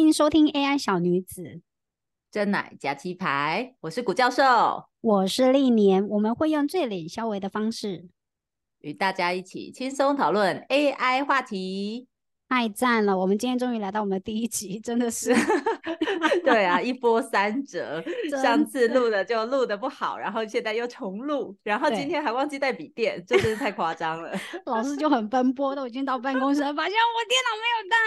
欢迎收听 AI 小女子，真奶加鸡排，我是古教授，我是历年，我们会用最脸消维的方式。与大家一起轻松讨论 AI 话题。太赞了！我们今天终于来到我们的第一集，真的是，对啊，一波三折。上次录的就录的不好，然后现在又重录，然后今天还忘记带笔电，这真是太夸张了。老师就很奔波，都已经到办公室，发现我电脑没有带。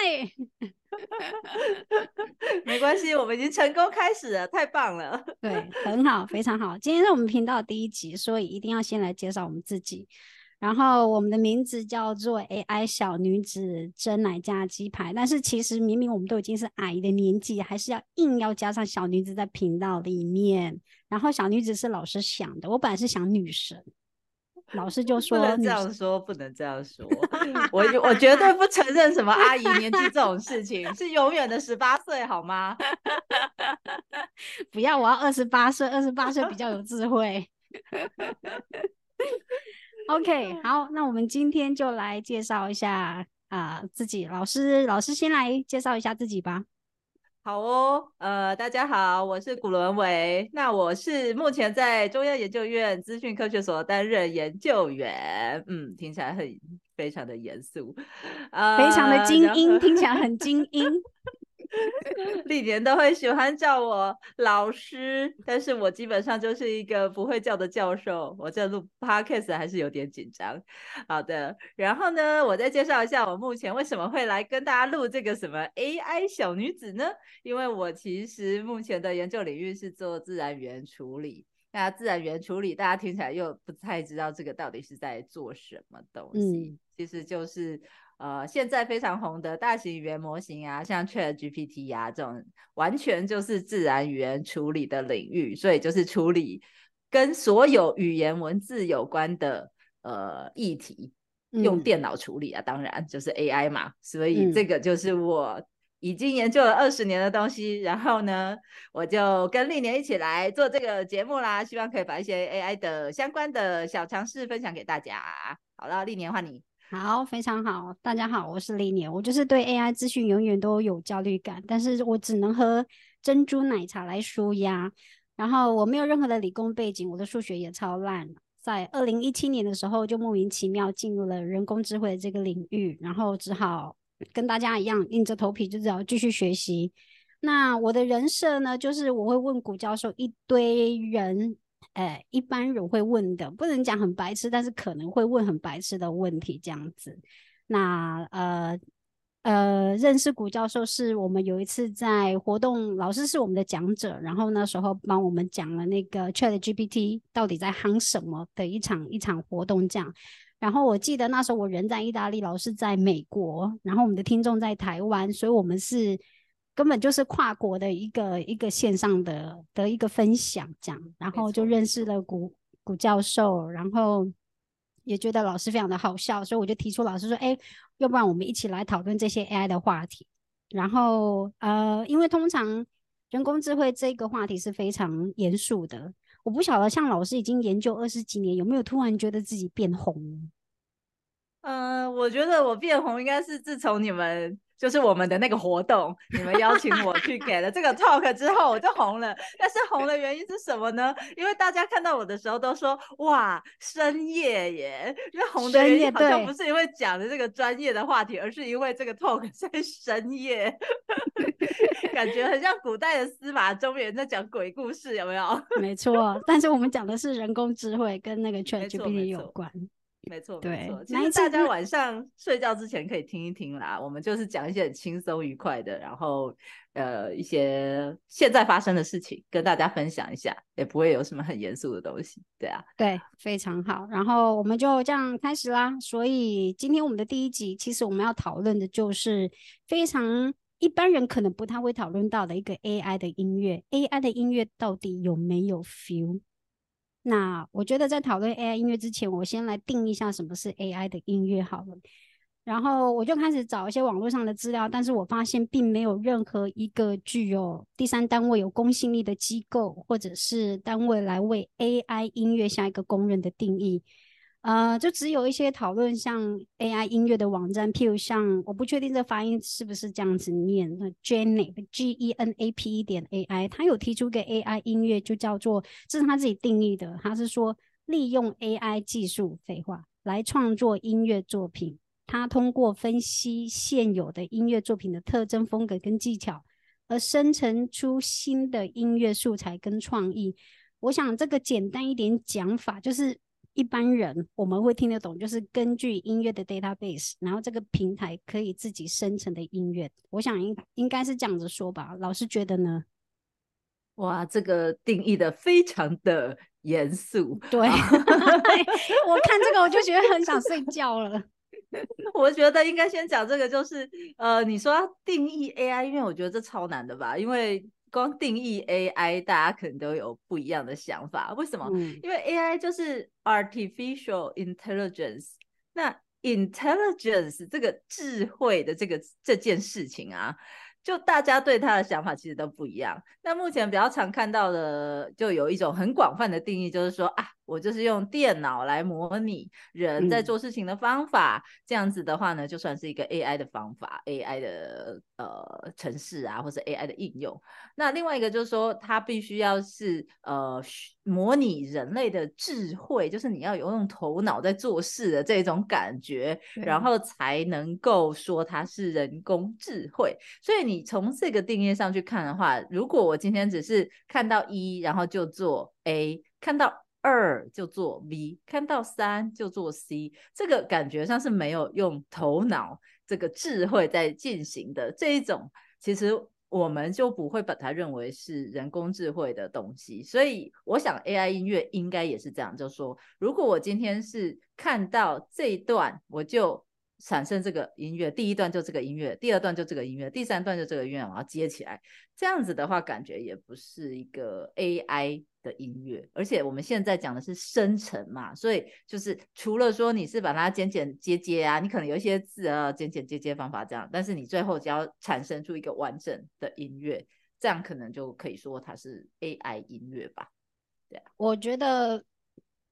没关系，我们已经成功开始了，太棒了。对，很好，非常好。今天是我们频道第一集，所以一定要先来介绍我们自己。然后我们的名字叫做 AI 小女子真奶加鸡排，但是其实明明我们都已经是阿姨的年纪，还是要硬要加上小女子在频道里面。然后小女子是老师想的，我本来是想女神，老师就说 不能这样说，不能这样说，我我绝对不承认什么阿姨年纪这种事情，是永远的十八岁好吗？不要，我要二十八岁，二十八岁比较有智慧。OK，好，那我们今天就来介绍一下啊自己。老师，老师先来介绍一下自己吧。好哦，呃，大家好，我是古伦维。那我是目前在中央研究院资讯科学所担任研究员。嗯，听起来很非常的严肃，呃，非常的精英，听起来很精英。历年都会喜欢叫我老师，但是我基本上就是一个不会叫的教授。我这录 podcast 还是有点紧张。好的，然后呢，我再介绍一下我目前为什么会来跟大家录这个什么 AI 小女子呢？因为我其实目前的研究领域是做自然语言处理。那自然语言处理，大家听起来又不太知道这个到底是在做什么东西。其实就是。呃，现在非常红的大型语言模型啊，像 Chat GPT 呀这种，完全就是自然语言处理的领域，所以就是处理跟所有语言文字有关的呃议题，用电脑处理啊，当然就是 AI 嘛。所以这个就是我已经研究了二十年的东西，然后呢，我就跟历年一起来做这个节目啦，希望可以把一些 AI 的相关的小尝试分享给大家。好了，历年换你。好，非常好。大家好，我是丽年。我就是对 AI 资讯永远都有焦虑感，但是我只能喝珍珠奶茶来舒压。然后我没有任何的理工背景，我的数学也超烂。在二零一七年的时候，就莫名其妙进入了人工智慧这个领域，然后只好跟大家一样硬着头皮，就只好继续学习。那我的人设呢，就是我会问古教授一堆人。哎，一般人会问的，不能讲很白痴，但是可能会问很白痴的问题这样子。那呃呃，认识古教授是我们有一次在活动，老师是我们的讲者，然后那时候帮我们讲了那个 Chat GPT 到底在夯什么的一场一场活动这样。然后我记得那时候我人在意大利，老师在美国，然后我们的听众在台湾，所以我们是。根本就是跨国的一个一个线上的的一个分享，这样，然后就认识了古古教授，然后也觉得老师非常的好笑，所以我就提出老师说，哎，要不然我们一起来讨论这些 AI 的话题。然后呃，因为通常人工智慧这个话题是非常严肃的，我不晓得像老师已经研究二十几年，有没有突然觉得自己变红？嗯，我觉得我变红应该是自从你们。就是我们的那个活动，你们邀请我去给了这个 talk 之后，我就红了。但是红的原因是什么呢？因为大家看到我的时候都说：“哇，深夜耶！”因为红的原因好像不是因为讲的这个专业的话题，而是因为这个 talk 在深夜，感觉很像古代的司马中原在讲鬼故事，有没有？没错，但是我们讲的是人工智慧跟那个 ChatGPT 有关。没错，没错。其实大家晚上睡觉之前可以听一听啦。我们就是讲一些很轻松愉快的，然后呃一些现在发生的事情跟大家分享一下，也不会有什么很严肃的东西。对啊，对，非常好。然后我们就这样开始啦。所以今天我们的第一集，其实我们要讨论的就是非常一般人可能不太会讨论到的一个 AI 的音乐。AI 的音乐到底有没有 feel？那我觉得在讨论 AI 音乐之前，我先来定一下什么是 AI 的音乐好了。然后我就开始找一些网络上的资料，但是我发现并没有任何一个具有第三单位有公信力的机构或者是单位来为 AI 音乐下一个公认的定义。呃，就只有一些讨论像 AI 音乐的网站，譬如像我不确定这发音是不是这样子念，那 Genap G E N A P 一点 AI，他有提出个 AI 音乐，就叫做这是他自己定义的，他是说利用 AI 技术，废话来创作音乐作品。他通过分析现有的音乐作品的特征、风格跟技巧，而生成出新的音乐素材跟创意。我想这个简单一点讲法就是。一般人我们会听得懂，就是根据音乐的 database，然后这个平台可以自己生成的音乐，我想应应该是这样子说吧。老师觉得呢？哇，这个定义的非常的严肃。对，我看这个我就觉得很想睡觉了。我觉得应该先讲这个，就是呃，你说要定义 AI，因为我觉得这超难的吧，因为。光定义 AI，大家可能都有不一样的想法。为什么？因为 AI 就是 artificial intelligence。那 intelligence 这个智慧的这个这件事情啊。就大家对它的想法其实都不一样。那目前比较常看到的，就有一种很广泛的定义，就是说啊，我就是用电脑来模拟人在做事情的方法，这样子的话呢，就算是一个 AI 的方法，AI 的呃程式啊，或者 AI 的应用。那另外一个就是说，它必须要是呃模拟人类的智慧，就是你要有用头脑在做事的这种感觉，然后才能够说它是人工智慧。所以你。你从这个定义上去看的话，如果我今天只是看到一，然后就做 A，看到二就做 V，看到三就做 C，这个感觉上是没有用头脑这个智慧在进行的这一种，其实我们就不会把它认为是人工智慧的东西。所以我想 AI 音乐应该也是这样，就说如果我今天是看到这一段，我就。产生这个音乐，第一段就这个音乐，第二段就这个音乐，第三段就这个音乐，然后接起来，这样子的话，感觉也不是一个 AI 的音乐，而且我们现在讲的是生成嘛，所以就是除了说你是把它剪剪接接啊，你可能有一些字啊剪剪接接方法这样，但是你最后只要产生出一个完整的音乐，这样可能就可以说它是 AI 音乐吧？对啊，我觉得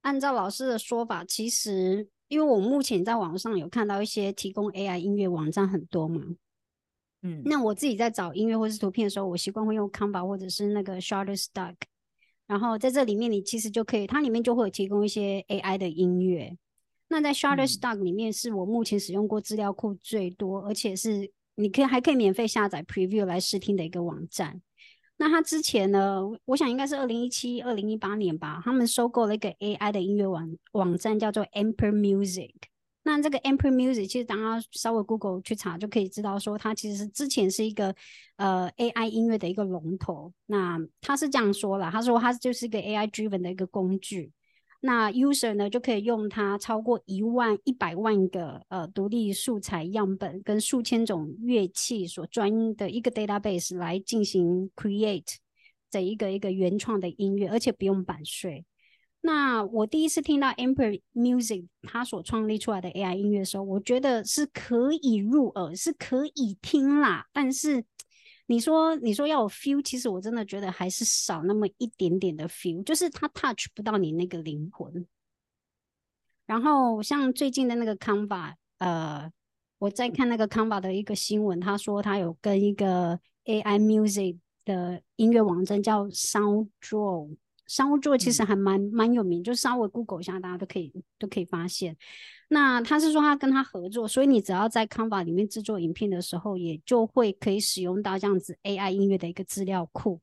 按照老师的说法，其实。因为我目前在网上有看到一些提供 AI 音乐网站很多嘛，嗯，那我自己在找音乐或是图片的时候，我习惯会用 Canva 或者是那个 Shutterstock，然后在这里面你其实就可以，它里面就会有提供一些 AI 的音乐。那在 Shutterstock 里面是我目前使用过资料库最多，而且是你可以还可以免费下载 Preview 来试听的一个网站。那它之前呢？我想应该是二零一七、二零一八年吧。他们收购了一个 AI 的音乐网网站，叫做 Amper Music。那这个 Amper Music 其实大家稍微 Google 去查就可以知道，说它其实是之前是一个呃 AI 音乐的一个龙头。那他是这样说了，他说它就是一个 AI driven 的一个工具。那 user 呢就可以用它超过一万一百万个呃独立素材样本跟数千种乐器所专的一个 database 来进行 create 的一个一个原创的音乐，而且不用版税。那我第一次听到 Amper Music 它所创立出来的 AI 音乐的时候，我觉得是可以入耳，是可以听啦，但是。你说，你说要有 feel，其实我真的觉得还是少那么一点点的 feel，就是它 touch 不到你那个灵魂。然后像最近的那个 Canva，呃，我在看那个 Canva 的一个新闻，他说他有跟一个 AI music 的音乐网站叫 SoundDraw。商务座其实还蛮蛮有名，就稍微 Google 一下，大家都可以都可以发现。那他是说他跟他合作，所以你只要在 Canva 里面制作影片的时候，也就会可以使用到这样子 AI 音乐的一个资料库。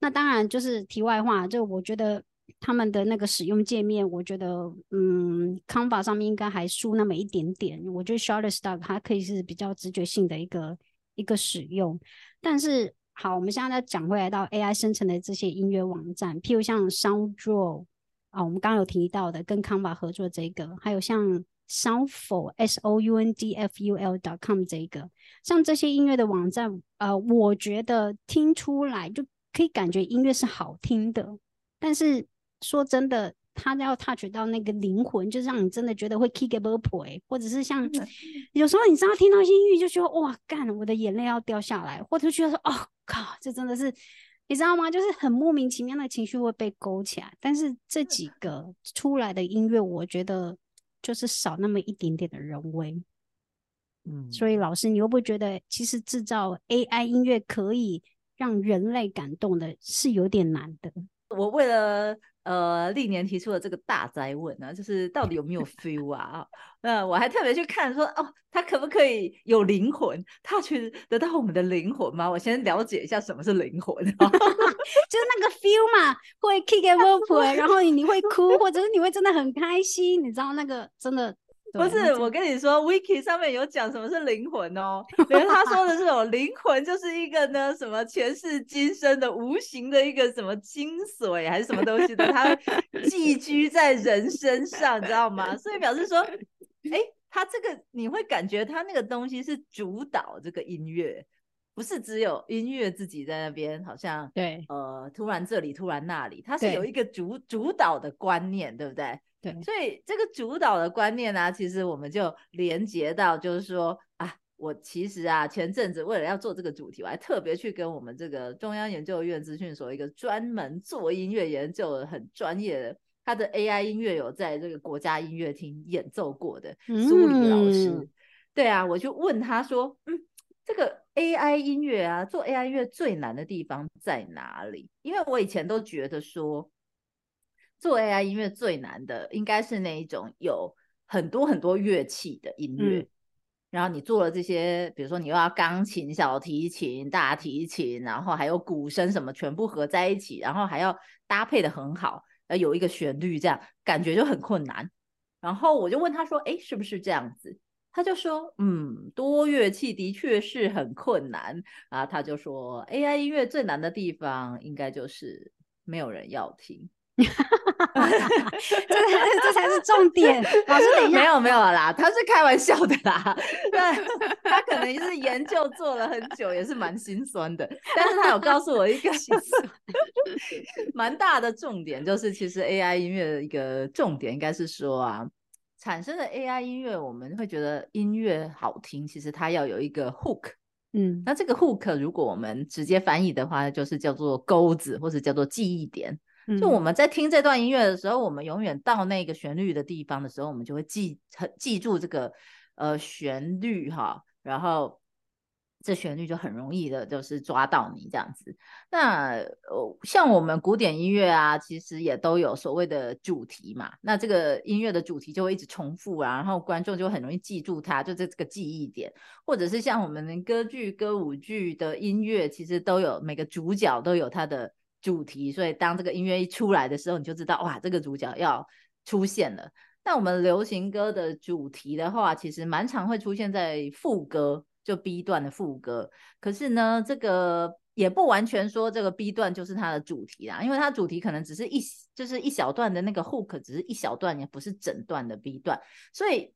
那当然就是题外话，就我觉得他们的那个使用界面，我觉得嗯，Canva 上面应该还输那么一点点。我觉得 Shutterstock 它可以是比较直觉性的一个一个使用，但是。好，我们现在再讲回来到 AI 生成的这些音乐网站，譬如像 SoundDraw 啊，我们刚刚有提到的跟 Canva 合作这个，还有像 Soundful S O U N D F U L dot com 这个，像这些音乐的网站，呃，我觉得听出来就可以感觉音乐是好听的，但是说真的。他要 touch 到那个灵魂，就是让你真的觉得会 kick a b p o 或者是像有时候你知道听到音乐就觉得哇干，我的眼泪要掉下来，或者觉得说哦靠，这真的是你知道吗？就是很莫名其妙的情绪会被勾起来。但是这几个出来的音乐，我觉得就是少那么一点点的人为。嗯，所以老师，你会不会觉得其实制造 AI 音乐可以让人类感动的是有点难的？我为了呃历年提出的这个大灾问呢，就是到底有没有 feel 啊？那我还特别去看说，哦，他可不可以有灵魂？他去得到我们的灵魂吗？我先了解一下什么是灵魂，就是那个 feel 嘛，会 kick and w o r 然后你会哭，或者是你会真的很开心，你知道那个真的。不是，我跟你说，Wiki 上面有讲什么是灵魂哦。连他说的这种灵魂，就是一个呢什么前世今生的无形的一个什么精髓还是什么东西的，它寄居在人身上，你知道吗？所以表示说，哎，他这个你会感觉他那个东西是主导这个音乐，不是只有音乐自己在那边，好像对，呃，突然这里，突然那里，它是有一个主主导的观念，对不对？对，所以这个主导的观念呢，其实我们就连接到，就是说啊，我其实啊，前阵子为了要做这个主题，我还特别去跟我们这个中央研究院资讯所一个专门做音乐研究的很专业的，他的 AI 音乐有在这个国家音乐厅演奏过的苏黎老师，对啊，我就问他说，嗯，这个 AI 音乐啊，做 AI 音乐最难的地方在哪里？因为我以前都觉得说。做 AI 音乐最难的应该是那一种有很多很多乐器的音乐，然后你做了这些，比如说你又要钢琴、小提琴、大提琴，然后还有鼓声什么全部合在一起，然后还要搭配的很好，呃，有一个旋律，这样感觉就很困难。然后我就问他说：“哎，是不是这样子？”他就说：“嗯，多乐器的确是很困难啊。”他就说：“AI 音乐最难的地方应该就是没有人要听。” 这这才是重点。老师，等一下，没有没有啦，他是开玩笑的啦。对，他可能是研究做了很久，也是蛮心酸的。但是他有告诉我一个蛮大的重点，就是其实 AI 音乐的一个重点应该是说啊，产生的 AI 音乐，我们会觉得音乐好听，其实它要有一个 hook。嗯，那这个 hook 如果我们直接翻译的话，就是叫做钩子，或者叫做记忆点。就我们在听这段音乐的时候，我们永远到那个旋律的地方的时候，我们就会记很记住这个呃旋律哈，然后这旋律就很容易的，就是抓到你这样子。那呃像我们古典音乐啊，其实也都有所谓的主题嘛。那这个音乐的主题就会一直重复啊，然后观众就很容易记住它，就这这个记忆点。或者是像我们歌剧、歌舞剧的音乐，其实都有每个主角都有他的。主题，所以当这个音乐一出来的时候，你就知道哇，这个主角要出现了。那我们流行歌的主题的话，其实蛮常会出现在副歌，就 B 段的副歌。可是呢，这个也不完全说这个 B 段就是它的主题啦，因为它主题可能只是一就是一小段的那个 hook，只是一小段，也不是整段的 B 段。所以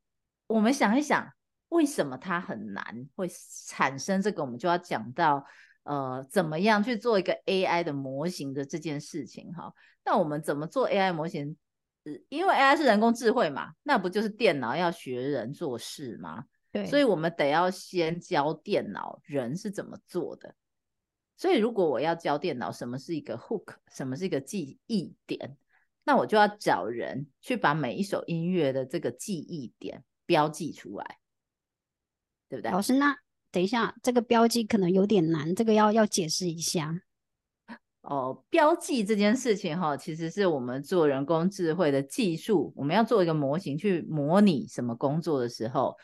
我们想一想，为什么它很难会产生这个？我们就要讲到。呃，怎么样去做一个 AI 的模型的这件事情哈？那我们怎么做 AI 模型？因为 AI 是人工智慧嘛，那不就是电脑要学人做事吗？对，所以我们得要先教电脑人是怎么做的。所以如果我要教电脑什么是一个 hook，什么是一个记忆点，那我就要找人去把每一首音乐的这个记忆点标记出来，对不对？老师那。等一下，这个标记可能有点难，这个要要解释一下。哦，标记这件事情哈，其实是我们做人工智慧的技术，我们要做一个模型去模拟什么工作的时候，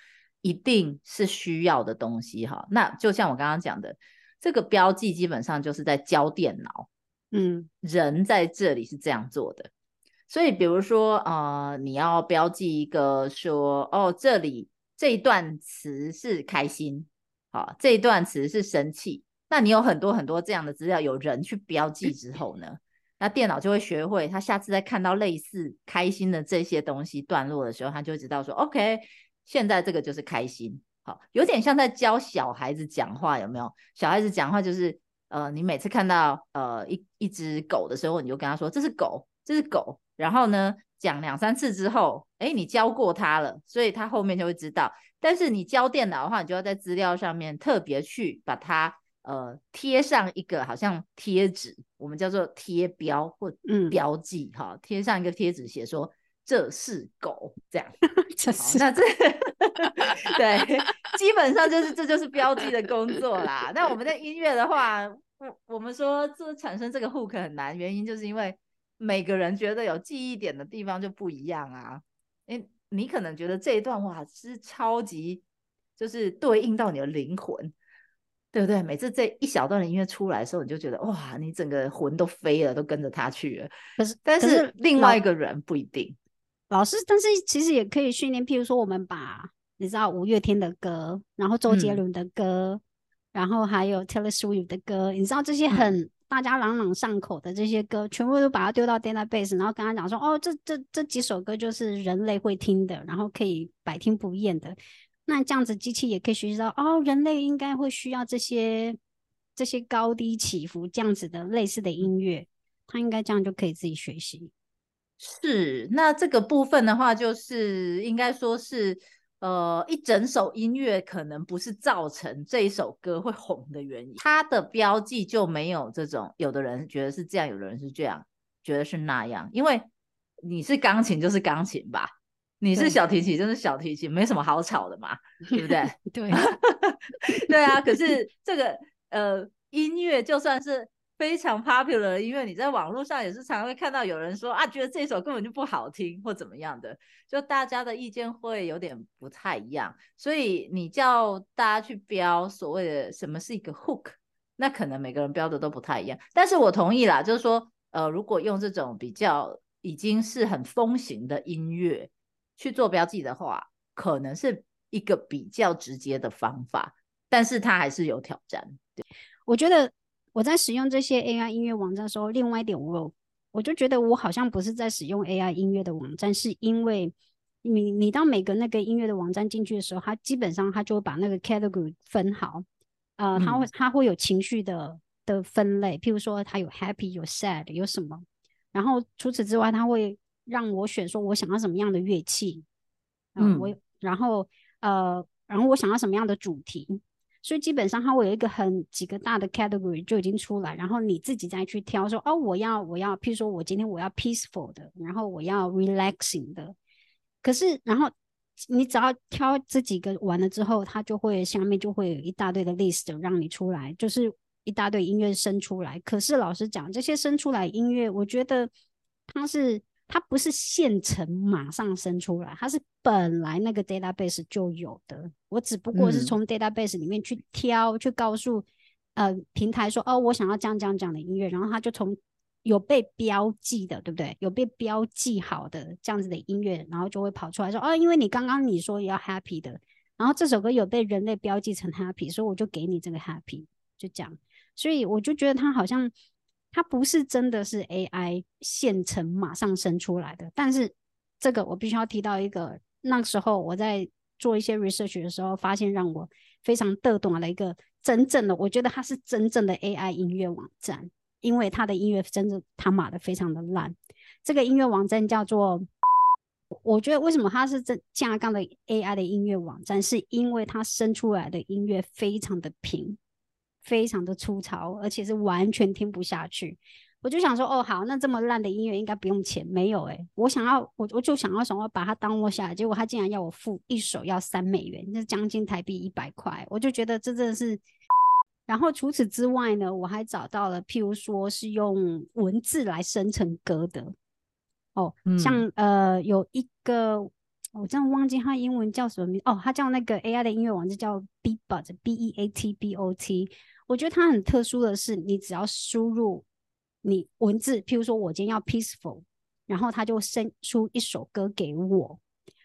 一定是需要的东西哈。那就像我刚刚讲的，这个标记基本上就是在教电脑，嗯，人在这里是这样做的。所以，比如说，呃，你要标记一个说，哦，这里这一段词是开心。好，这一段词是生气。那你有很多很多这样的资料，有人去标记之后呢，那电脑就会学会，他下次再看到类似开心的这些东西段落的时候，他就知道说，OK，现在这个就是开心。好，有点像在教小孩子讲话，有没有？小孩子讲话就是，呃，你每次看到呃一一只狗的时候，你就跟他说这是狗，这是狗。然后呢，讲两三次之后，哎，你教过他了，所以他后面就会知道。但是你教电脑的话，你就要在资料上面特别去把它呃贴上一个好像贴纸，我们叫做贴标或标记哈，贴上一个贴纸写说这是狗这样，是那这 对，基本上就是这就是标记的工作啦。那我们在音乐的话，我我们说这产生这个 hook 很难，原因就是因为每个人觉得有记忆点的地方就不一样啊。诶，你可能觉得这一段话是超级，就是对应到你的灵魂，对不对？每次这一小段的音乐出来的时候，你就觉得哇，你整个魂都飞了，都跟着他去了。可是，但是另外一个人不一定。老师，但是其实也可以训练，譬如说，我们把你知道五月天的歌，然后周杰伦的歌，然后还有 Taylor Swift 的歌，你知道这些很大家朗朗上口的这些歌，全部都把它丢到 database，然后跟他讲说，哦，这这这几首歌就是人类会听的，然后可以百听不厌的。那这样子，机器也可以学习到，哦，人类应该会需要这些这些高低起伏这样子的类似的音乐，它应该这样就可以自己学习。是，那这个部分的话，就是应该说是，呃，一整首音乐可能不是造成这一首歌会红的原因，它的标记就没有这种，有的人觉得是这样，有的人是这样，觉得是那样，因为你是钢琴就是钢琴吧，你是小提琴就是小提琴，没什么好吵的嘛，对不对？对，对啊，可是这个呃音乐就算是。非常 popular，因为你在网络上也是常会看到有人说啊，觉得这首根本就不好听或怎么样的，就大家的意见会有点不太一样，所以你叫大家去标所谓的什么是一个 hook，那可能每个人标的都不太一样。但是我同意啦，就是说，呃，如果用这种比较已经是很风行的音乐去做标记的话，可能是一个比较直接的方法，但是它还是有挑战。对，我觉得。我在使用这些 AI 音乐网站的时候，另外一点我我就觉得我好像不是在使用 AI 音乐的网站，是因为你你到每个那个音乐的网站进去的时候，它基本上它就会把那个 category 分好，呃，它会它会有情绪的的分类，譬如说它有 happy 有 sad 有什么，然后除此之外，它会让我选说我想要什么样的乐器，嗯，我然后呃然后我想要什么样的主题。所以基本上它会有一个很几个大的 category 就已经出来，然后你自己再去挑说哦，我要我要，譬如说我今天我要 peaceful 的，然后我要 relaxing 的。可是然后你只要挑这几个完了之后，它就会下面就会有一大堆的 list 让你出来，就是一大堆音乐生出来。可是老实讲，这些生出来音乐，我觉得它是。它不是现成马上生出来，它是本来那个 database 就有的。我只不过是从 database 里面去挑，去告诉呃平台说，哦，我想要这样这样这样的音乐，然后它就从有被标记的，对不对？有被标记好的这样子的音乐，然后就会跑出来说，哦，因为你刚刚你说要 happy 的，然后这首歌有被人类标记成 happy，所以我就给你这个 happy，就这样。所以我就觉得它好像。它不是真的是 AI 现成马上生出来的，但是这个我必须要提到一个，那时候我在做一些 research 的时候，发现让我非常得懂的一个真正的，我觉得它是真正的 AI 音乐网站，因为它的音乐真的他妈的非常的烂。这个音乐网站叫做，我觉得为什么它是真架杠的 AI 的音乐网站，是因为它生出来的音乐非常的平。非常的粗糙，而且是完全听不下去。我就想说，哦，好，那这么烂的音乐应该不用钱，没有诶，我想要，我我就想要想要把它当落下来，结果他竟然要我付一首要三美元，那将近台币一百块。我就觉得这真的是。然后除此之外呢，我还找到了，譬如说是用文字来生成歌的，哦，像呃有一个，我真的忘记它英文叫什么名，哦，它叫那个 AI 的音乐网站叫 Beatbot，B E A T B O T。我觉得它很特殊的是，你只要输入你文字，譬如说我今天要 peaceful，然后它就生出一首歌给我，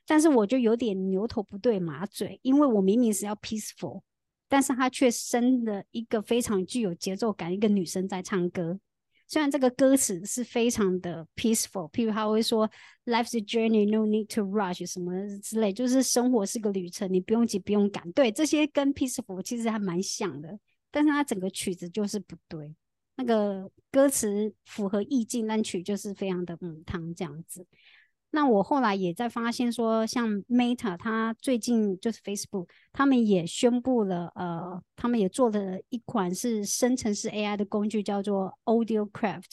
但是我就有点牛头不对马嘴，因为我明明是要 peaceful，但是它却生了一个非常具有节奏感，一个女生在唱歌。虽然这个歌词是非常的 peaceful，譬如他会说 life's a journey，no need to rush 什么之类，就是生活是个旅程，你不用急，不用赶。对，这些跟 peaceful 其实还蛮像的。但是它整个曲子就是不对，那个歌词符合意境，但曲就是非常的母汤这样子。那我后来也在发现说，像 Meta，它最近就是 Facebook，他们也宣布了，呃，他们也做了一款是生成式 AI 的工具，叫做 Audio Craft。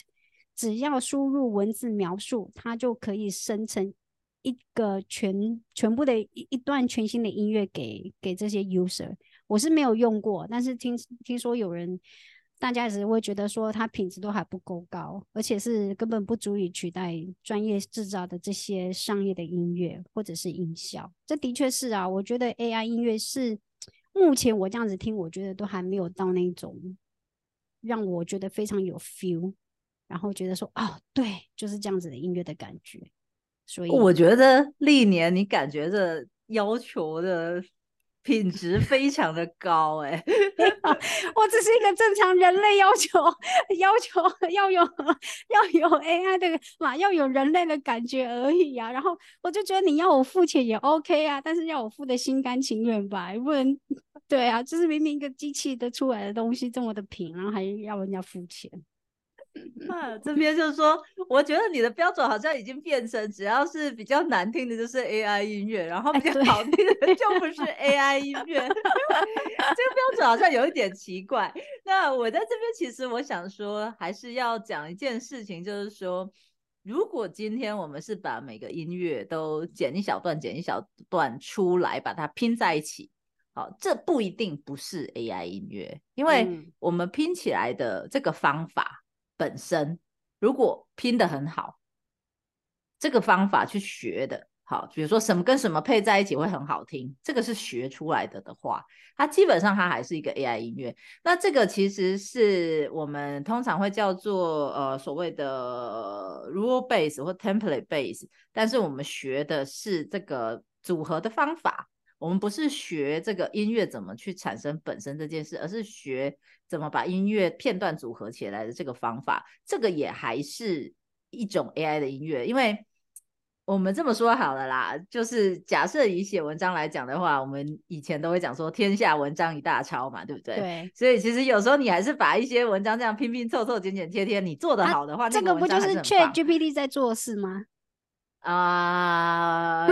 只要输入文字描述，它就可以生成。一个全全部的一一段全新的音乐给给这些 user。我是没有用过，但是听听说有人，大家只会觉得说它品质都还不够高，而且是根本不足以取代专业制造的这些商业的音乐或者是音效。这的确是啊，我觉得 AI 音乐是目前我这样子听，我觉得都还没有到那种让我觉得非常有 feel，然后觉得说哦，对，就是这样子的音乐的感觉。所以我觉得历年你感觉这要求的。品质非常的高哎，我只是一个正常人类要求，要求要有要有 AI 的嘛，要有人类的感觉而已啊。然后我就觉得你要我付钱也 OK 啊，但是要我付的心甘情愿吧，不能对啊，就是明明一个机器的出来的东西这么的平，然后还要人家付钱。啊，这边就是说，我觉得你的标准好像已经变成，只要是比较难听的，就是 AI 音乐，然后比较好听的就不是 AI 音乐。这个标准好像有一点奇怪。那我在这边其实我想说，还是要讲一件事情，就是说，如果今天我们是把每个音乐都剪一小段、剪一小段出来，把它拼在一起，好，这不一定不是 AI 音乐，因为我们拼起来的这个方法。本身如果拼的很好，这个方法去学的好，比如说什么跟什么配在一起会很好听，这个是学出来的的话，它基本上它还是一个 AI 音乐。那这个其实是我们通常会叫做呃所谓的 rule base 或 template base，但是我们学的是这个组合的方法。我们不是学这个音乐怎么去产生本身这件事，而是学怎么把音乐片段组合起来的这个方法。这个也还是一种 AI 的音乐，因为我们这么说好了啦，就是假设以写文章来讲的话，我们以前都会讲说天下文章一大抄嘛，对不对？对。所以其实有时候你还是把一些文章这样拼拼凑凑、剪剪贴贴，你做得好的话，这个不就是 ChatGPT 在做事吗？啊。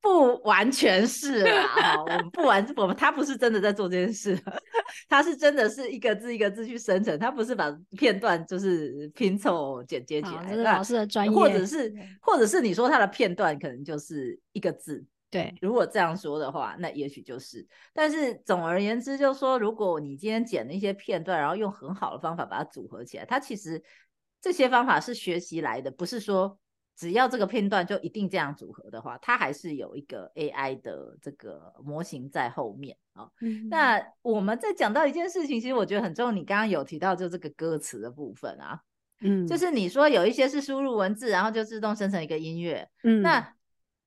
不完全是啦，我们不完，我们他不是真的在做这件事，他是真的是一个字一个字去生成，他不是把片段就是拼凑剪接起来。这是老师的专业，或者是或者是你说他的片段可能就是一个字，对。如果这样说的话，那也许就是。但是总而言之，就是说，如果你今天剪了一些片段，然后用很好的方法把它组合起来，它其实这些方法是学习来的，不是说。只要这个片段就一定这样组合的话，它还是有一个 AI 的这个模型在后面啊。那我们在讲到一件事情，其实我觉得很重要。你刚刚有提到就这个歌词的部分啊，嗯，就是你说有一些是输入文字，然后就自动生成一个音乐，嗯，那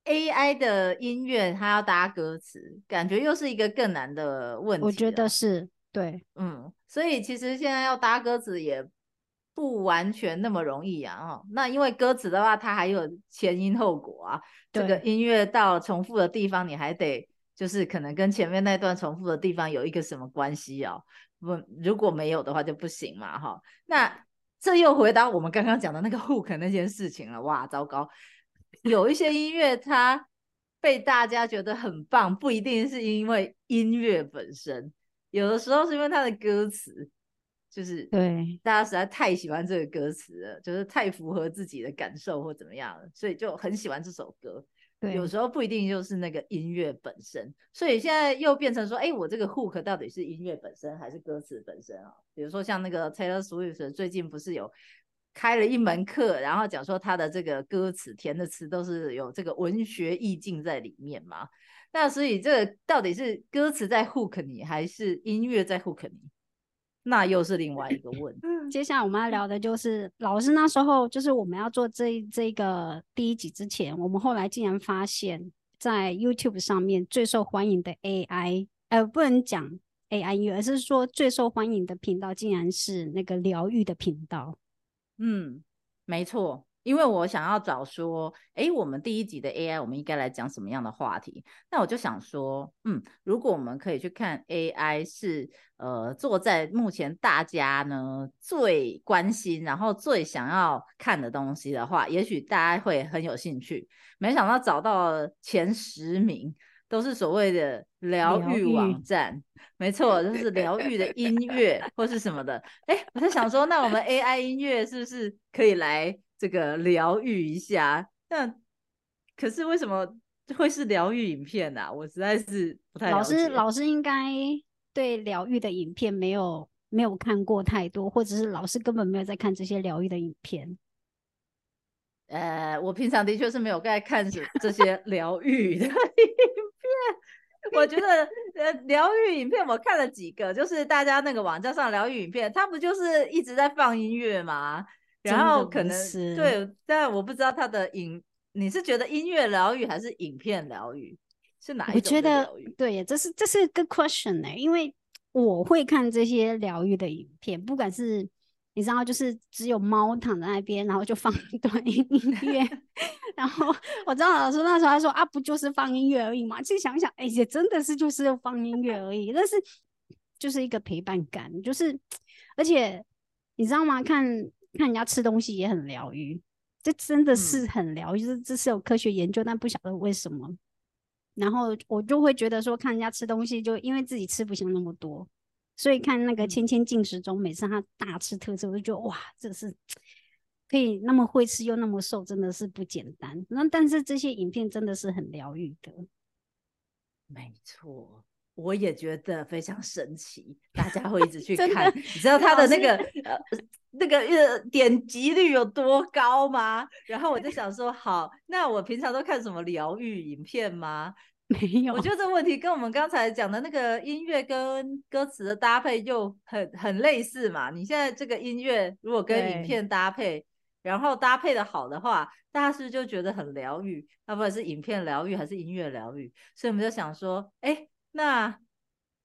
AI 的音乐它要搭歌词，感觉又是一个更难的问题。我觉得是对，嗯，所以其实现在要搭歌词也。不完全那么容易啊！哦，那因为歌词的话，它还有前因后果啊。这个音乐到重复的地方，你还得就是可能跟前面那段重复的地方有一个什么关系哦。不，如果没有的话就不行嘛。哈，那这又回到我们刚刚讲的那个 hook 那件事情了。哇，糟糕！有一些音乐它被大家觉得很棒，不一定是因为音乐本身，有的时候是因为它的歌词。就是对大家实在太喜欢这个歌词了，就是太符合自己的感受或怎么样了，所以就很喜欢这首歌。对，有时候不一定就是那个音乐本身，所以现在又变成说，哎，我这个 hook 到底是音乐本身还是歌词本身啊？比如说像那个 Taylor Swift 最近不是有开了一门课，然后讲说他的这个歌词填的词都是有这个文学意境在里面嘛？那所以这个到底是歌词在 hook 你，还是音乐在 hook 你？那又是另外一个问题。接下来我们要聊的就是老师那时候，就是我们要做这这个第一集之前，我们后来竟然发现，在 YouTube 上面最受欢迎的 AI，呃，不能讲 AI 音乐，而是说最受欢迎的频道竟然是那个疗愈的频道。嗯，没错。因为我想要找说，哎，我们第一集的 AI，我们应该来讲什么样的话题？那我就想说，嗯，如果我们可以去看 AI 是呃坐在目前大家呢最关心，然后最想要看的东西的话，也许大家会很有兴趣。没想到找到前十名都是所谓的疗愈网站，没错，就是疗愈的音乐或是什么的。哎，我在想说，那我们 AI 音乐是不是可以来？这个疗愈一下，那可是为什么会是疗愈影片呢？我实在是不太老师。老师应该对疗愈的影片没有没有看过太多，或者是老师根本没有在看这些疗愈的影片。呃，我平常的确是没有在看这这些 疗愈的影片。我觉得，呃，疗愈影片我看了几个，就是大家那个网站上疗愈影片，它不就是一直在放音乐吗？然后可能对，但我不知道他的影，你是觉得音乐疗愈还是影片疗愈？是哪一种疗愈？对，这是这是个 question 呢，因为我会看这些疗愈的影片，不管是。你知道，就是只有猫躺在那边，然后就放一段音 乐。然后我知道老师那时候还说啊，不就是放音乐而已嘛？其实想想，哎，也真的是就是放音乐而已。但是就是一个陪伴感，就是而且你知道吗？看看人家吃东西也很疗愈，这真的是很疗愈。这这是有科学研究，但不晓得为什么。然后我就会觉得说，看人家吃东西，就因为自己吃不下那么多。所以看那个《芊芊进食中》，每次他大吃特吃，我就觉得哇，这是可以那么会吃又那么瘦，真的是不简单。那但是这些影片真的是很疗愈的，没错，我也觉得非常神奇，大家会一直 去看。你知道他的那个呃那个呃点击率有多高吗？然后我就想说，好，那我平常都看什么疗愈影片吗？没有，我觉得这个问题跟我们刚才讲的那个音乐跟歌词的搭配又很很类似嘛。你现在这个音乐如果跟影片搭配，然后搭配的好的话，大家是不是就觉得很疗愈？那不管是影片疗愈还是音乐疗愈，所以我们就想说，哎，那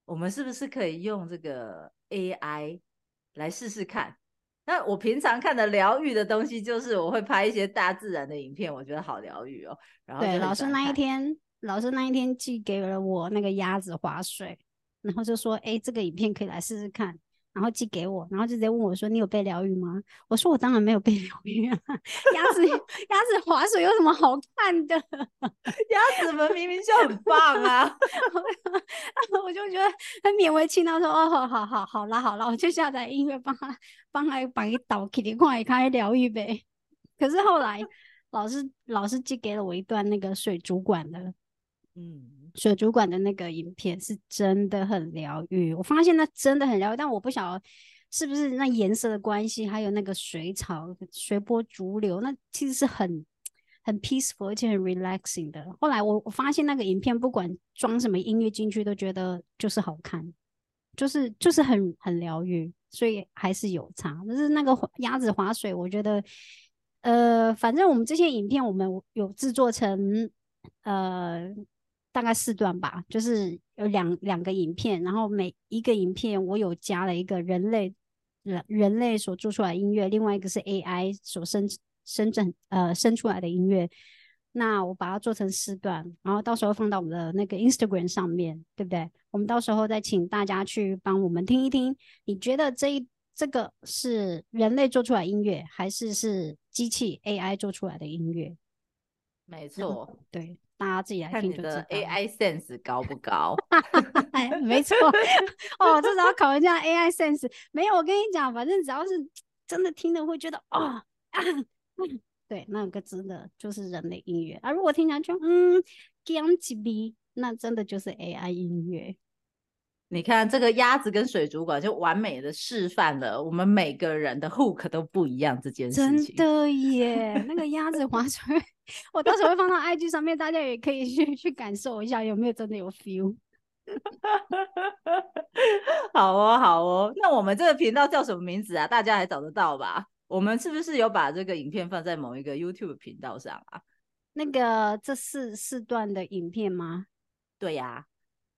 我们是不是可以用这个 AI 来试试看？那我平常看的疗愈的东西，就是我会拍一些大自然的影片，我觉得好疗愈哦。然后对老师那一天。老师那一天寄给了我那个鸭子划水，然后就说：“哎，这个影片可以来试试看。”然后寄给我，然后就直接问我说：“你有被疗愈吗？”我说：“我当然没有被疗愈啊，鸭子鸭子划水有什么好看的？鸭子们明明就很棒啊！” 我就觉得很勉为其难说：“哦，好好好，好啦好啦，我就下载音乐帮他帮他把一导 K T 快开疗愈呗。”可是后来老师老师寄给了我一段那个水族馆的。嗯，水族馆的那个影片是真的很疗愈，我发现那真的很疗愈，但我不晓得是不是那颜色的关系，还有那个水草随波逐流，那其实是很很 peaceful 而且很 relaxing 的。后来我我发现那个影片不管装什么音乐进去，都觉得就是好看，就是就是很很疗愈，所以还是有差。就是那个鸭子划水，我觉得呃，反正我们这些影片我们有制作成呃。大概四段吧，就是有两两个影片，然后每一个影片我有加了一个人类人人类所做出来音乐，另外一个是 AI 所生生整呃生出来的音乐。那我把它做成四段，然后到时候放到我们的那个 Instagram 上面，对不对？我们到时候再请大家去帮我们听一听，你觉得这一这个是人类做出来音乐，还是是机器 AI 做出来的音乐？没错，对。大家自己来听就知道。AI sense 高不高？没错，哦，至少要考一下 AI sense。没有，我跟你讲，反正只要是真的听了会觉得哦，对，那个真的就是人类音乐啊。如果听起来就嗯 g a m g b 那真的就是 AI 音乐。你看这个鸭子跟水族馆就完美的示范了，我们每个人的 hook 都不一样这件事情。真的耶，那个鸭子划 水，我到时候会放到 IG 上面，大家也可以去去感受一下有没有真的有 feel。好哦，好哦，那我们这个频道叫什么名字啊？大家还找得到吧？我们是不是有把这个影片放在某一个 YouTube 频道上啊？那个这四四段的影片吗？对呀。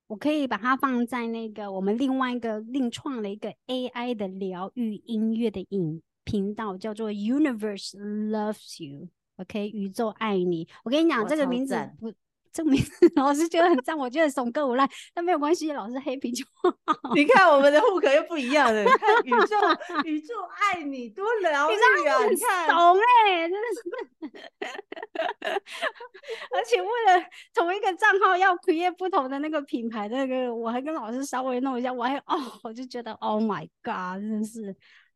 我可以把它放在那个我们另外一个另创了一个 AI 的疗愈音乐的影频道，叫做 Universe Loves You，OK，宇宙爱你。我跟你讲，这个名字不。这个名字老师觉得很赞，我觉得怂歌无赖，但没有关系，老师黑皮就好。你看我们的户口又不一样了，你看宇宙宇宙爱你多疗愈啊！你看怂哎，真的是，而且为了同一个账号要 create 不同的那个品牌，那个我还跟老师稍微弄一下，我还哦，我就觉得 Oh my God，真的是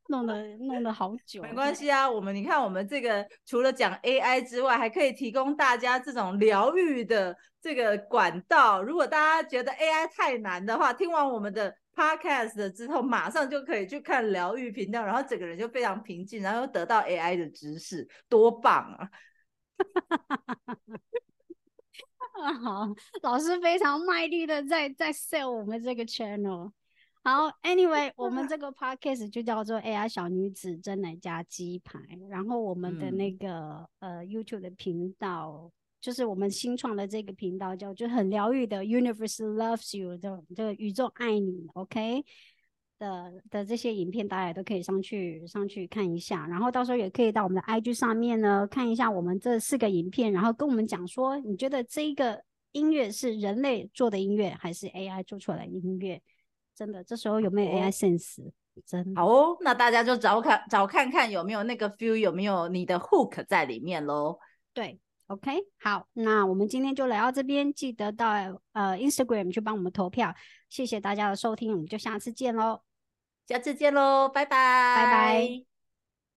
弄得弄得好久。没关系啊，我们你看，我们这个除了讲 AI 之外，还可以提供大家这种疗愈的这个管道。如果大家觉得 AI 太难的话，听完我们的 Podcast 之后，马上就可以去看疗愈频道，然后整个人就非常平静，然后又得到 AI 的知识，多棒啊！啊，好，老师非常卖力的在在 sell 我们这个 channel。好，Anyway，我们这个 podcast 就叫做 AI 小女子真奶加鸡排。然后我们的那个呃 YouTube 的频道，就是我们新创的这个频道，叫就很疗愈的 Universe Loves You 的这个宇宙爱你，OK 的的这些影片，大家都可以上去上去看一下。然后到时候也可以到我们的 IG 上面呢看一下我们这四个影片，然后跟我们讲说，你觉得这一个音乐是人类做的音乐，还是 AI 做出来的音乐？真的，这时候有没有 AI sense？真好哦，那大家就找看找看看有没有那个 feel，有没有你的 hook 在里面喽？对，OK，好，那我们今天就聊到这边，记得到呃 Instagram 去帮我们投票，谢谢大家的收听，我们就下次见喽，下次见喽，拜拜，拜拜。